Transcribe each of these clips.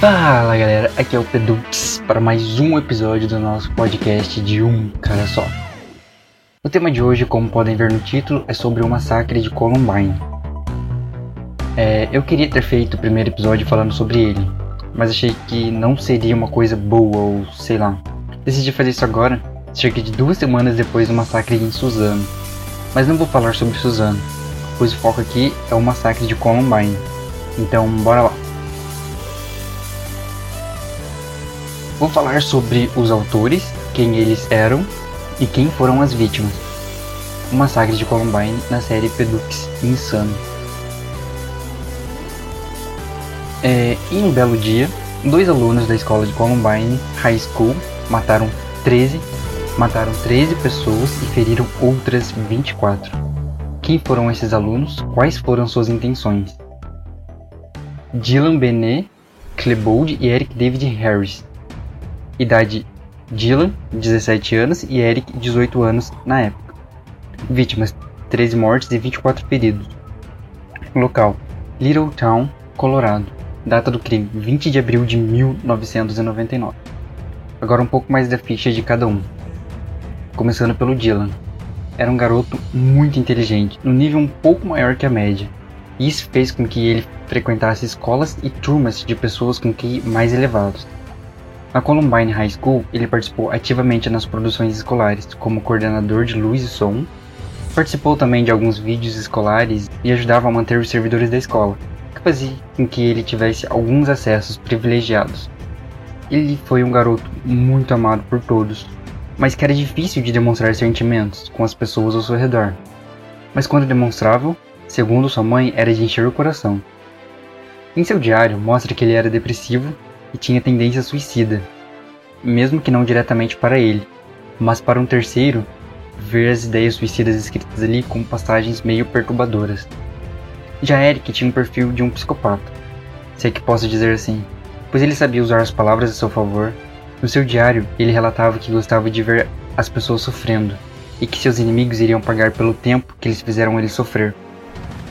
Fala galera, aqui é o Pedux para mais um episódio do nosso podcast de um cara só. O tema de hoje, como podem ver no título, é sobre o massacre de Columbine. É, eu queria ter feito o primeiro episódio falando sobre ele, mas achei que não seria uma coisa boa ou sei lá. Decidi fazer isso agora, cerca de duas semanas depois do massacre em Suzano. Mas não vou falar sobre Suzano, pois o foco aqui é o massacre de Columbine. Então, bora lá. Vou falar sobre os autores, quem eles eram e quem foram as vítimas. O massacre de Columbine na série Pedux Insano. É, em um belo dia, dois alunos da escola de Columbine High School mataram 13, mataram 13 pessoas e feriram outras 24. Quem foram esses alunos? Quais foram suas intenções? Dylan Benet, Klebold e Eric David Harris Idade Dylan, 17 anos, e Eric, 18 anos na época. Vítimas: 13 mortes e 24 feridos. Local: Little Town, Colorado. Data do crime: 20 de abril de 1999. Agora um pouco mais da ficha de cada um. Começando pelo Dylan. Era um garoto muito inteligente, no nível um pouco maior que a média. Isso fez com que ele frequentasse escolas e turmas de pessoas com QI mais elevados. Na Columbine High School, ele participou ativamente nas produções escolares, como coordenador de luz e som. Participou também de alguns vídeos escolares e ajudava a manter os servidores da escola, que fazia com que ele tivesse alguns acessos privilegiados. Ele foi um garoto muito amado por todos, mas que era difícil de demonstrar sentimentos com as pessoas ao seu redor. Mas quando demonstrava, segundo sua mãe, era de encher o coração. Em seu diário, mostra que ele era depressivo e tinha tendência suicida, mesmo que não diretamente para ele, mas para um terceiro, ver as ideias suicidas escritas ali com passagens meio perturbadoras. Já Eric tinha um perfil de um psicopata, se é que posso dizer assim, pois ele sabia usar as palavras a seu favor. No seu diário, ele relatava que gostava de ver as pessoas sofrendo e que seus inimigos iriam pagar pelo tempo que eles fizeram ele sofrer.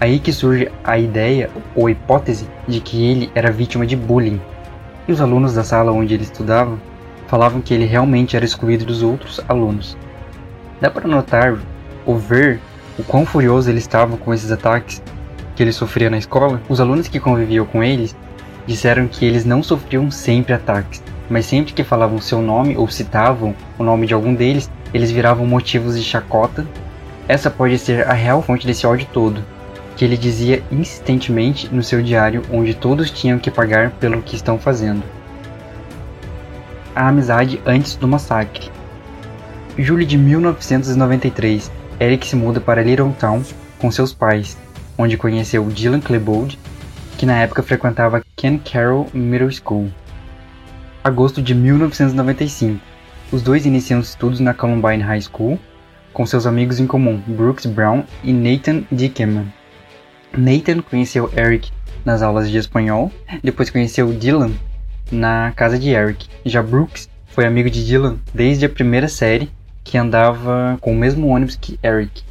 Aí que surge a ideia ou hipótese de que ele era vítima de bullying e os alunos da sala onde ele estudava falavam que ele realmente era excluído dos outros alunos. Dá para notar ou ver o quão furioso ele estava com esses ataques que ele sofria na escola. Os alunos que conviviam com eles disseram que eles não sofriam sempre ataques, mas sempre que falavam seu nome ou citavam o nome de algum deles, eles viravam motivos de chacota. Essa pode ser a real fonte desse ódio todo, que ele dizia insistentemente no seu diário, onde todos tinham que pagar pelo que estão fazendo. A amizade antes do massacre. Julho de 1993, Eric se muda para Little Town com seus pais, onde conheceu Dylan Klebold, que na época frequentava Ken Carroll Middle School. Agosto de 1995, os dois iniciam estudos na Columbine High School com seus amigos em comum Brooks Brown e Nathan Dickerman. Nathan conheceu Eric nas aulas de espanhol, depois conheceu Dylan na casa de Eric. Já Brooks foi amigo de Dylan desde a primeira série, que andava com o mesmo ônibus que Eric.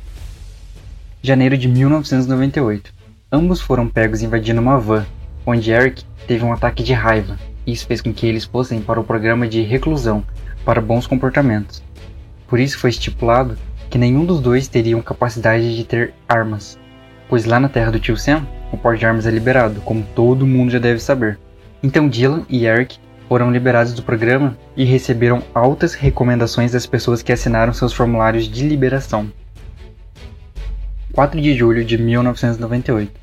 Janeiro de 1998. Ambos foram pegos invadindo uma van, onde Eric teve um ataque de raiva. Isso fez com que eles fossem para o programa de reclusão para bons comportamentos. Por isso foi estipulado que nenhum dos dois teriam capacidade de ter armas pois lá na terra do tio Sam, o porte de armas é liberado, como todo mundo já deve saber. Então Dylan e Eric foram liberados do programa e receberam altas recomendações das pessoas que assinaram seus formulários de liberação. 4 de julho de 1998.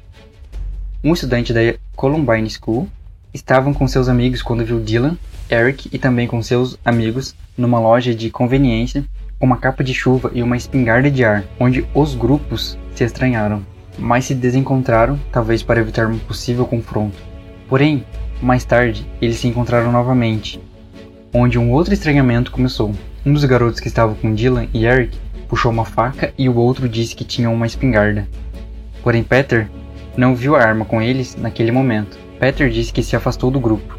Um estudante da Columbine School estavam com seus amigos quando viu Dylan, Eric e também com seus amigos numa loja de conveniência com uma capa de chuva e uma espingarda de ar, onde os grupos se estranharam mas se desencontraram, talvez para evitar um possível confronto. Porém, mais tarde, eles se encontraram novamente, onde um outro estranhamento começou. Um dos garotos que estava com Dylan e Eric puxou uma faca e o outro disse que tinha uma espingarda. Porém, Peter não viu a arma com eles naquele momento. Peter disse que se afastou do grupo.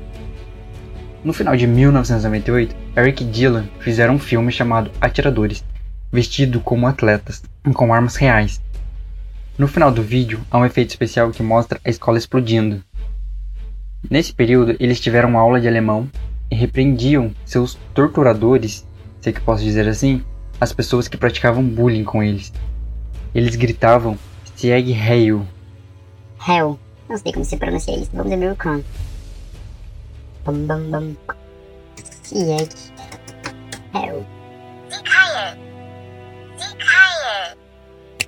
No final de 1998, Eric e Dylan fizeram um filme chamado Atiradores, vestido como atletas, com armas reais, no final do vídeo, há um efeito especial que mostra a escola explodindo. Nesse período, eles tiveram aula de alemão e repreendiam seus torturadores, se é que posso dizer assim, as pessoas que praticavam bullying com eles. Eles gritavam Sieg Heil. Hell. Não sei como se pronuncia isso. Vamos ver o can. Bam bam bam. Sieg. Hell.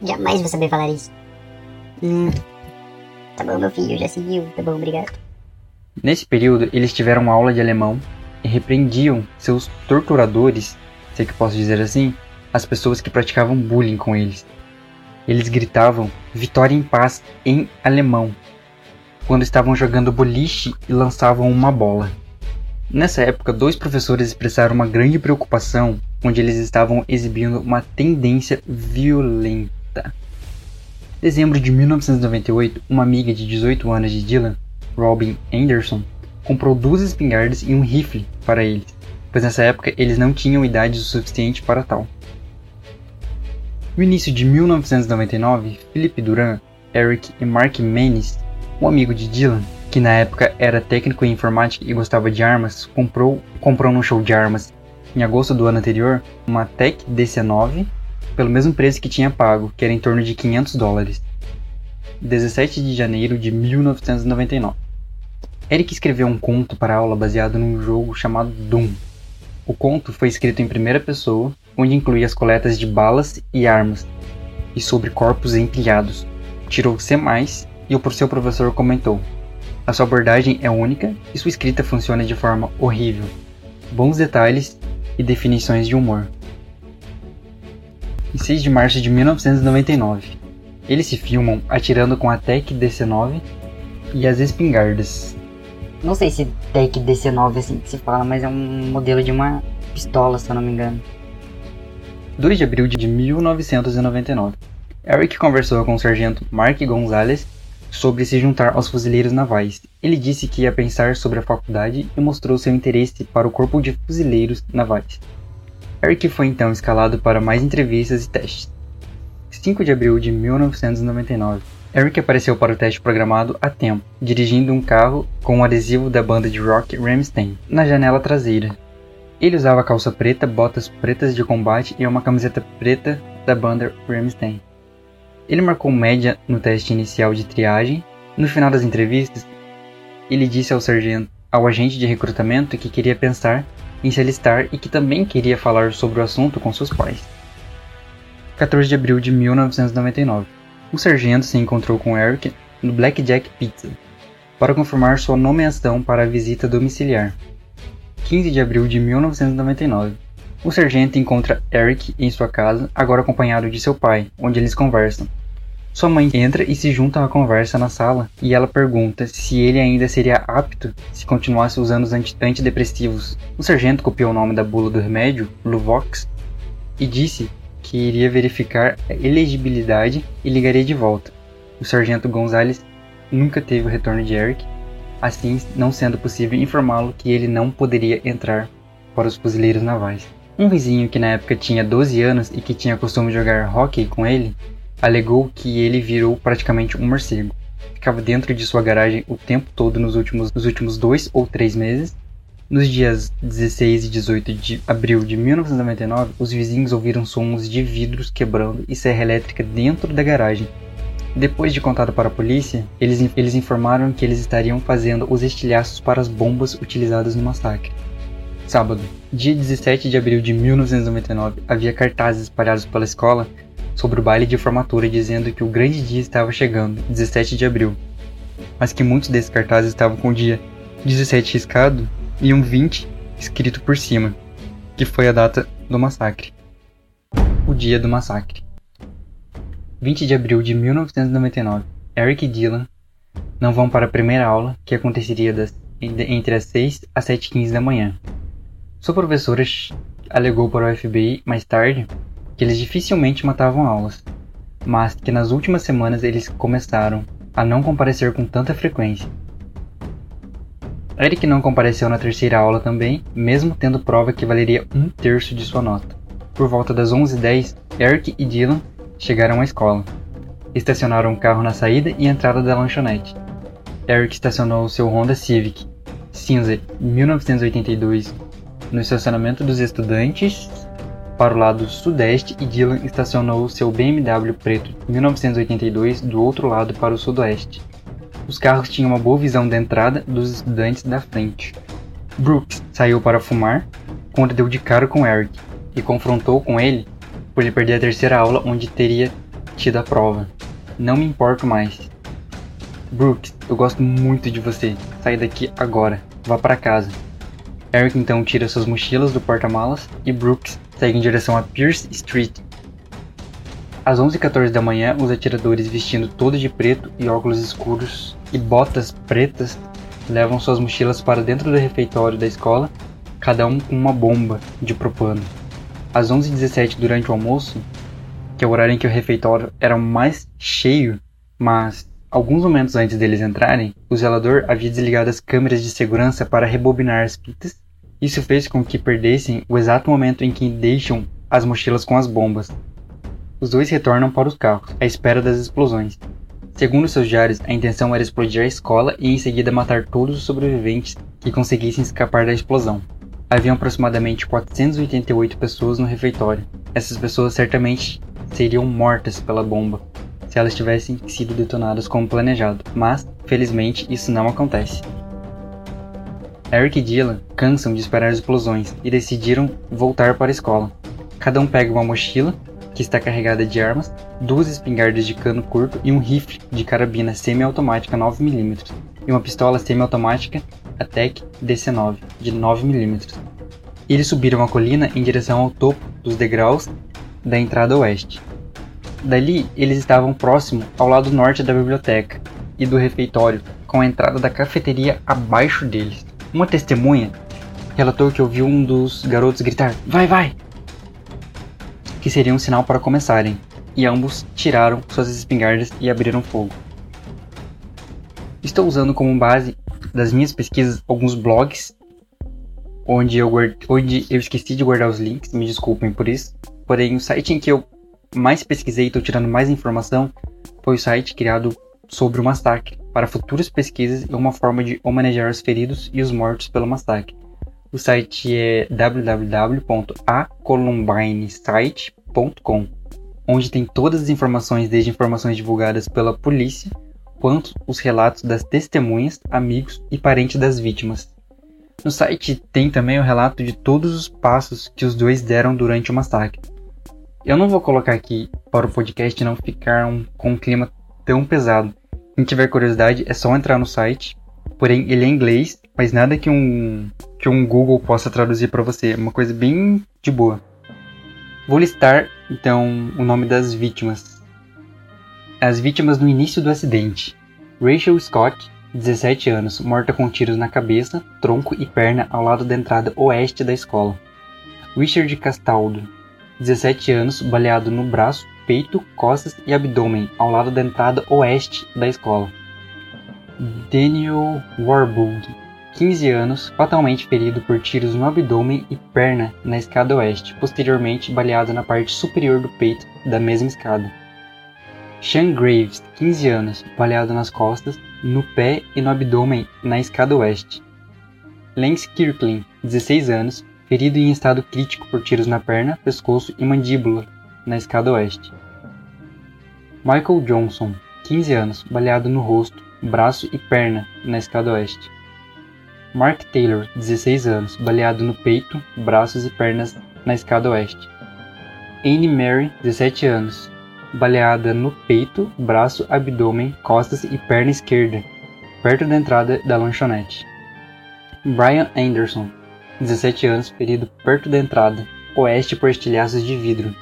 Jamais vou saber falar isso. Hum. Tá bom, meu filho, já seguiu. Tá bom, obrigado. Nesse período, eles tiveram aula de alemão e repreendiam seus torturadores, se é que posso dizer assim, as pessoas que praticavam bullying com eles. Eles gritavam vitória em paz em alemão quando estavam jogando boliche e lançavam uma bola. Nessa época, dois professores expressaram uma grande preocupação onde eles estavam exibindo uma tendência violenta. Dezembro de 1998, uma amiga de 18 anos de Dylan, Robin Anderson, comprou duas espingardas e um rifle para eles, pois nessa época eles não tinham idade o suficiente para tal. No início de 1999, Philip Duran, Eric e Mark Menes, um amigo de Dylan, que na época era técnico em informática e gostava de armas, comprou, comprou num show de armas em agosto do ano anterior uma Tech DC-9 pelo mesmo preço que tinha pago, que era em torno de 500 dólares. 17 de janeiro de 1999. Eric escreveu um conto para aula baseado num jogo chamado Doom. O conto foi escrito em primeira pessoa, onde incluía as coletas de balas e armas, e sobre corpos empilhados. Tirou C+, e o seu professor comentou: A sua abordagem é única e sua escrita funciona de forma horrível. Bons detalhes e definições de humor. Em 6 de março de 1999, eles se filmam atirando com a Tech DC-9 e as espingardas. Não sei se Tech DC-9 assim que se fala, mas é um modelo de uma pistola, se eu não me engano. 2 de abril de 1999. Eric conversou com o sargento Mark Gonzalez sobre se juntar aos fuzileiros navais. Ele disse que ia pensar sobre a faculdade e mostrou seu interesse para o corpo de fuzileiros navais. Eric foi então escalado para mais entrevistas e testes. 5 de abril de 1999. Eric apareceu para o teste programado a tempo, dirigindo um carro com um adesivo da banda de rock Rammstein na janela traseira. Ele usava calça preta, botas pretas de combate e uma camiseta preta da banda Rammstein. Ele marcou média no teste inicial de triagem. No final das entrevistas, ele disse ao sargento, ao agente de recrutamento que queria pensar em se alistar e que também queria falar sobre o assunto com seus pais. 14 de abril de 1999. O sargento se encontrou com Eric no Blackjack Pizza para confirmar sua nomeação para a visita domiciliar. 15 de abril de 1999. O sargento encontra Eric em sua casa, agora acompanhado de seu pai, onde eles conversam. Sua mãe entra e se junta à conversa na sala e ela pergunta se ele ainda seria apto se continuasse usando os antidepressivos. O sargento copiou o nome da bula do remédio, Luvox, e disse que iria verificar a elegibilidade e ligaria de volta. O sargento Gonzalez nunca teve o retorno de Eric, assim não sendo possível informá-lo que ele não poderia entrar para os fuzileiros navais. Um vizinho que na época tinha 12 anos e que tinha costume jogar hockey com ele, alegou que ele virou praticamente um morcego. Ficava dentro de sua garagem o tempo todo nos últimos, nos últimos dois ou três meses. Nos dias 16 e 18 de abril de 1999, os vizinhos ouviram sons de vidros quebrando e serra elétrica dentro da garagem. Depois de contado para a polícia, eles, eles informaram que eles estariam fazendo os estilhaços para as bombas utilizadas no massacre. Sábado, dia 17 de abril de 1999, havia cartazes espalhados pela escola sobre o baile de formatura dizendo que o grande dia estava chegando, 17 de abril, mas que muitos desses cartazes estavam com o dia 17 riscado e um 20 escrito por cima, que foi a data do massacre. O dia do massacre. 20 de abril de 1999. Eric e Dylan não vão para a primeira aula, que aconteceria das, entre as 6 às 7h15 da manhã. Sua professora alegou para o FBI mais tarde que eles dificilmente matavam aulas, mas que nas últimas semanas eles começaram a não comparecer com tanta frequência. Eric não compareceu na terceira aula também, mesmo tendo prova que valeria um terço de sua nota. Por volta das 11h10, Eric e Dylan chegaram à escola. Estacionaram o carro na saída e entrada da lanchonete. Eric estacionou seu Honda Civic cinza 1982 no estacionamento dos estudantes para o lado sudeste e Dylan estacionou seu BMW preto 1982 do outro lado para o sudoeste. Os carros tinham uma boa visão da entrada dos estudantes da frente. Brooks saiu para fumar quando deu de cara com Eric e confrontou com ele por ele perder a terceira aula onde teria tido a prova. Não me importo mais. Brooks, eu gosto muito de você. Sai daqui agora. Vá para casa. Eric então tira suas mochilas do porta-malas e Brooks segue em direção a Pierce Street. Às 11h14 da manhã, os atiradores vestindo todos de preto e óculos escuros e botas pretas levam suas mochilas para dentro do refeitório da escola, cada um com uma bomba de propano. Às 11h17 durante o almoço, que é o horário em que o refeitório era mais cheio, mas alguns momentos antes deles entrarem, o zelador havia desligado as câmeras de segurança para rebobinar as fitas isso fez com que perdessem o exato momento em que deixam as mochilas com as bombas. Os dois retornam para os carros, à espera das explosões. Segundo seus diários, a intenção era explodir a escola e em seguida matar todos os sobreviventes que conseguissem escapar da explosão. Haviam aproximadamente 488 pessoas no refeitório. Essas pessoas certamente seriam mortas pela bomba se elas tivessem sido detonadas como planejado, mas, felizmente, isso não acontece. Eric e Dylan cansam de esperar explosões e decidiram voltar para a escola. Cada um pega uma mochila, que está carregada de armas, duas espingardas de cano curto e um rifle de carabina semiautomática 9mm e uma pistola semiautomática Attack DC-9 de 9mm. Eles subiram a colina em direção ao topo dos degraus da entrada oeste. Dali, eles estavam próximo ao lado norte da biblioteca e do refeitório, com a entrada da cafeteria abaixo deles. Uma testemunha relatou que ouviu um dos garotos gritar: Vai, vai! Que seria um sinal para começarem, e ambos tiraram suas espingardas e abriram fogo. Estou usando como base das minhas pesquisas alguns blogs onde eu, guard... onde eu esqueci de guardar os links, me desculpem por isso. Porém, o site em que eu mais pesquisei e estou tirando mais informação foi o site criado sobre o massacre, para futuras pesquisas e uma forma de homenagear os feridos e os mortos pelo massacre. O site é www.acolumbinesite.com, onde tem todas as informações, desde informações divulgadas pela polícia, quanto os relatos das testemunhas, amigos e parentes das vítimas. No site tem também o relato de todos os passos que os dois deram durante o massacre. Eu não vou colocar aqui para o podcast não ficar um, com um clima tão pesado, quem tiver curiosidade é só entrar no site. Porém, ele é em inglês, mas nada que um que um Google possa traduzir para você. É uma coisa bem de boa. Vou listar então o nome das vítimas. As vítimas no início do acidente: Rachel Scott, 17 anos, morta com tiros na cabeça, tronco e perna ao lado da entrada oeste da escola. Richard Castaldo, 17 anos, baleado no braço, peito, costas e abdômen, ao lado da entrada oeste da escola. Daniel Warburg, 15 anos, fatalmente ferido por tiros no abdômen e perna na escada oeste, posteriormente baleado na parte superior do peito da mesma escada. Sean Graves, 15 anos, baleado nas costas, no pé e no abdômen na escada oeste. Lance Kirkland, 16 anos, ferido em estado crítico por tiros na perna, pescoço e mandíbula na escada oeste. Michael Johnson, 15 anos, baleado no rosto, braço e perna na escada oeste. Mark Taylor, 16 anos, baleado no peito, braços e pernas na escada oeste. Anne Mary, 17 anos, baleada no peito, braço, abdômen, costas e perna esquerda, perto da entrada da lanchonete. Brian Anderson, 17 anos, ferido perto da entrada, oeste por estilhaços de vidro.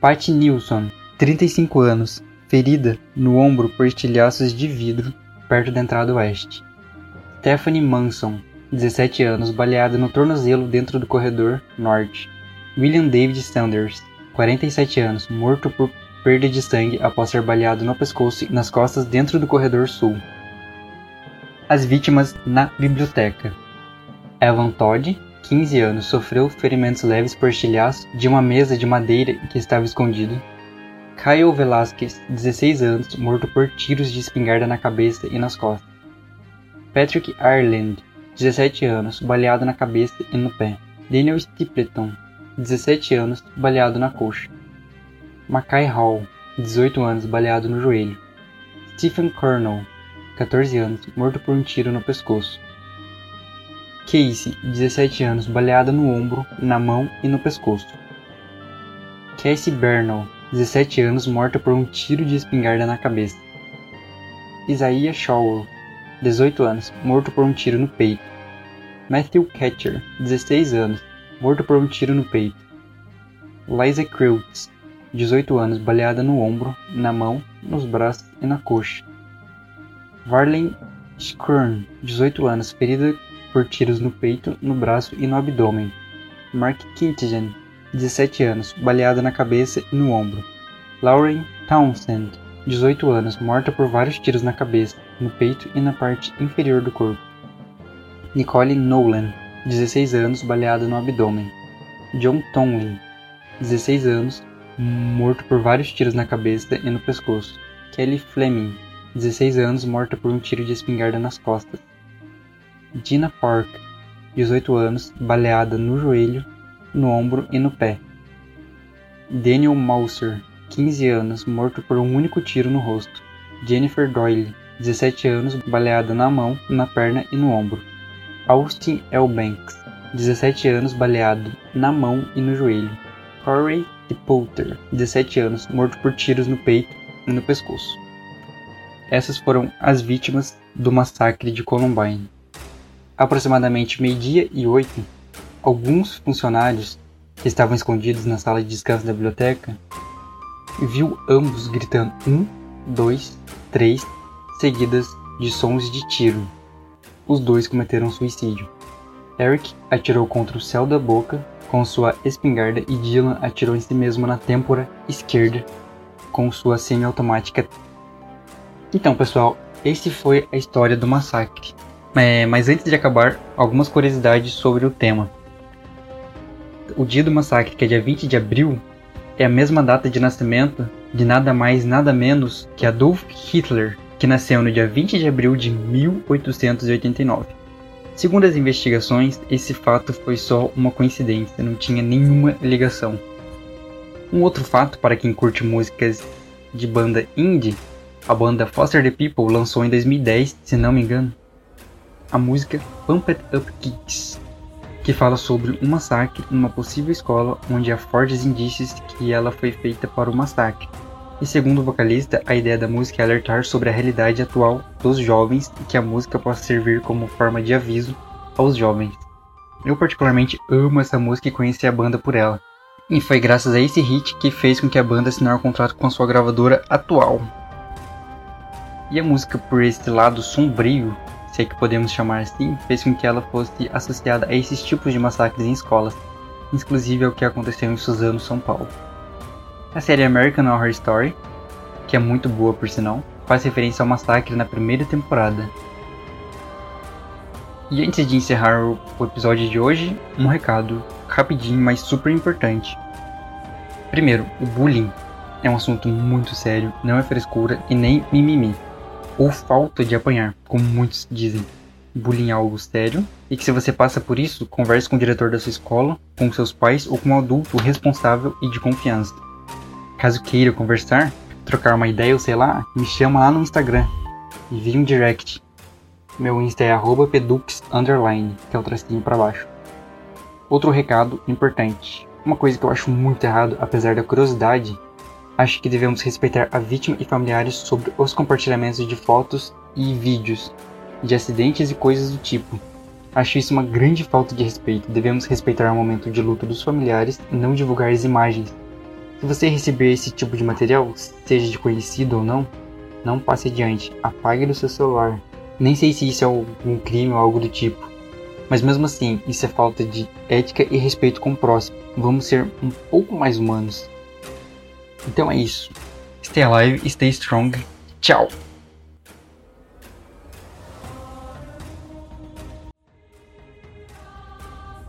Patty Nilsson, 35 anos, ferida no ombro por estilhaços de vidro perto da entrada oeste. Stephanie Manson, 17 anos, baleada no tornozelo dentro do corredor norte. William David Sanders, 47 anos, morto por perda de sangue após ser baleado no pescoço e nas costas dentro do corredor sul. As vítimas na biblioteca. Evan Todd, 15 anos, sofreu ferimentos leves por estilhaço de uma mesa de madeira que estava escondido Kyle Velasquez, 16 anos, morto por tiros de espingarda na cabeça e nas costas. Patrick Ireland, 17 anos, baleado na cabeça e no pé. Daniel Stapleton, 17 anos, baleado na coxa. Mackay Hall, 18 anos, baleado no joelho. Stephen Cornell, 14 anos, morto por um tiro no pescoço. Casey, 17 anos, baleada no ombro, na mão e no pescoço. Cassie Bernal, 17 anos, morta por um tiro de espingarda na cabeça. Isaiah Shaw, 18 anos, morto por um tiro no peito. Matthew Catcher, 16 anos, morto por um tiro no peito. Liza Kreutz, 18 anos, baleada no ombro, na mão, nos braços e na coxa. Varley Skern, 18 anos, ferida por tiros no peito, no braço e no abdômen. Mark Kintigan, 17 anos, baleada na cabeça e no ombro. Lauren Townsend, 18 anos, morta por vários tiros na cabeça, no peito e na parte inferior do corpo. Nicole Nolan, 16 anos, baleada no abdômen. John Tomlin, 16 anos, morto por vários tiros na cabeça e no pescoço. Kelly Fleming, 16 anos, morta por um tiro de espingarda nas costas. Dina Park, 18 anos, baleada no joelho, no ombro e no pé. Daniel Mauser, 15 anos, morto por um único tiro no rosto. Jennifer Doyle, 17 anos, baleada na mão, na perna e no ombro. Austin Elbanks, 17 anos, baleado na mão e no joelho. Corey Poulter, 17 anos, morto por tiros no peito e no pescoço. Essas foram as vítimas do massacre de Columbine. Aproximadamente meio-dia e oito, alguns funcionários que estavam escondidos na sala de descanso da biblioteca viu ambos gritando um, dois, três, seguidas de sons de tiro. Os dois cometeram suicídio. Eric atirou contra o céu da boca com sua espingarda e Dylan atirou em si mesmo na têmpora esquerda com sua semiautomática. Então, pessoal, esse foi a história do massacre. É, mas antes de acabar, algumas curiosidades sobre o tema. O dia do massacre, que é dia 20 de abril, é a mesma data de nascimento de nada mais nada menos que Adolf Hitler, que nasceu no dia 20 de abril de 1889. Segundo as investigações, esse fato foi só uma coincidência, não tinha nenhuma ligação. Um outro fato para quem curte músicas de banda indie, a banda Foster the People lançou em 2010, se não me engano, a música Pump It Up Kicks, que fala sobre um massacre em uma possível escola onde há fortes indícios que ela foi feita para o massacre. E segundo o vocalista, a ideia da música é alertar sobre a realidade atual dos jovens e que a música possa servir como forma de aviso aos jovens. Eu particularmente amo essa música e conheci a banda por ela. E foi graças a esse hit que fez com que a banda assinasse um contrato com sua gravadora atual. E a música por esse lado sombrio se é que podemos chamar assim, fez com que ela fosse associada a esses tipos de massacres em escolas, inclusive ao que aconteceu em Suzano, São Paulo. A série American Horror Story, que é muito boa por sinal, faz referência ao massacre na primeira temporada. E antes de encerrar o episódio de hoje, um recado rapidinho, mas super importante. Primeiro, o bullying é um assunto muito sério, não é frescura e nem mimimi ou falta de apanhar, como muitos dizem. Bullying é algo sério e que se você passa por isso, converse com o diretor da sua escola, com seus pais ou com um adulto responsável e de confiança. Caso queira conversar, trocar uma ideia ou sei lá, me chama lá no Instagram. Envie um direct. Meu Insta é pedux, que é o tracinho para baixo. Outro recado importante. Uma coisa que eu acho muito errado, apesar da curiosidade, Acho que devemos respeitar a vítima e familiares sobre os compartilhamentos de fotos e vídeos de acidentes e coisas do tipo. Acho isso uma grande falta de respeito. Devemos respeitar o momento de luto dos familiares e não divulgar as imagens. Se você receber esse tipo de material, seja de conhecido ou não, não passe adiante. Apague do seu celular. Nem sei se isso é algum crime ou algo do tipo. Mas mesmo assim, isso é falta de ética e respeito com o próximo. Vamos ser um pouco mais humanos. Então é isso. Stay alive, stay strong. Tchau!